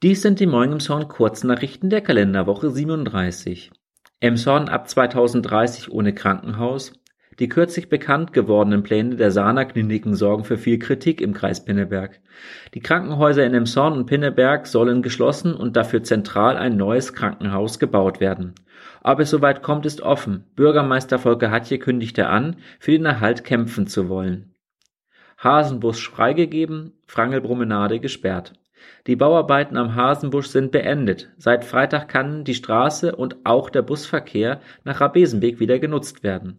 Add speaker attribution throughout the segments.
Speaker 1: Dies sind die Moin Emshorn Kurznachrichten der Kalenderwoche 37. Emshorn ab 2030 ohne Krankenhaus. Die kürzlich bekannt gewordenen Pläne der Sana Kliniken sorgen für viel Kritik im Kreis Pinneberg. Die Krankenhäuser in Emshorn und Pinneberg sollen geschlossen und dafür zentral ein neues Krankenhaus gebaut werden. Ob es soweit kommt, ist offen. Bürgermeister Volker Hatje kündigte an, für den Erhalt kämpfen zu wollen. Hasenbus freigegeben, Frangelpromenade gesperrt. Die Bauarbeiten am Hasenbusch sind beendet. Seit Freitag kann die Straße und auch der Busverkehr nach Rabesenweg wieder genutzt werden.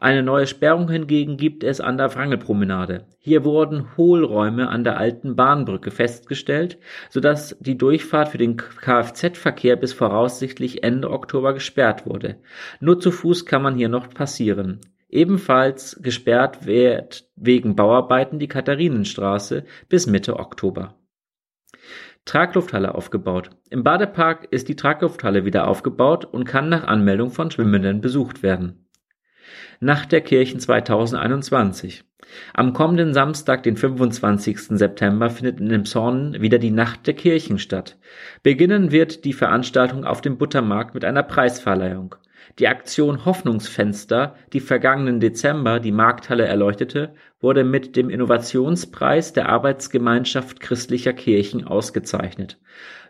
Speaker 1: Eine neue Sperrung hingegen gibt es an der Wrangelpromenade. Hier wurden Hohlräume an der alten Bahnbrücke festgestellt, sodass die Durchfahrt für den Kfz-Verkehr bis voraussichtlich Ende Oktober gesperrt wurde. Nur zu Fuß kann man hier noch passieren. Ebenfalls gesperrt wird wegen Bauarbeiten die Katharinenstraße bis Mitte Oktober. Traglufthalle aufgebaut. Im Badepark ist die Traglufthalle wieder aufgebaut und kann nach Anmeldung von Schwimmenden besucht werden. Nacht der Kirchen 2021. Am kommenden Samstag, den 25. September, findet in Emshorn wieder die Nacht der Kirchen statt. Beginnen wird die Veranstaltung auf dem Buttermarkt mit einer Preisverleihung. Die Aktion Hoffnungsfenster, die vergangenen Dezember die Markthalle erleuchtete, wurde mit dem Innovationspreis der Arbeitsgemeinschaft christlicher Kirchen ausgezeichnet.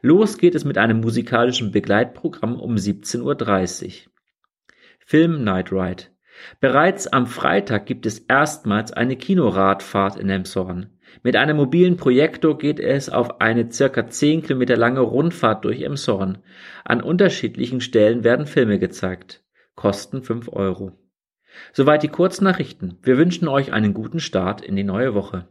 Speaker 1: Los geht es mit einem musikalischen Begleitprogramm um 17.30 Uhr. Film Night Ride. Bereits am Freitag gibt es erstmals eine Kinoradfahrt in Emshorn. Mit einem mobilen Projektor geht es auf eine circa 10 Kilometer lange Rundfahrt durch Emshorn. An unterschiedlichen Stellen werden Filme gezeigt. Kosten 5 Euro. Soweit die Kurznachrichten. Wir wünschen euch einen guten Start in die neue Woche.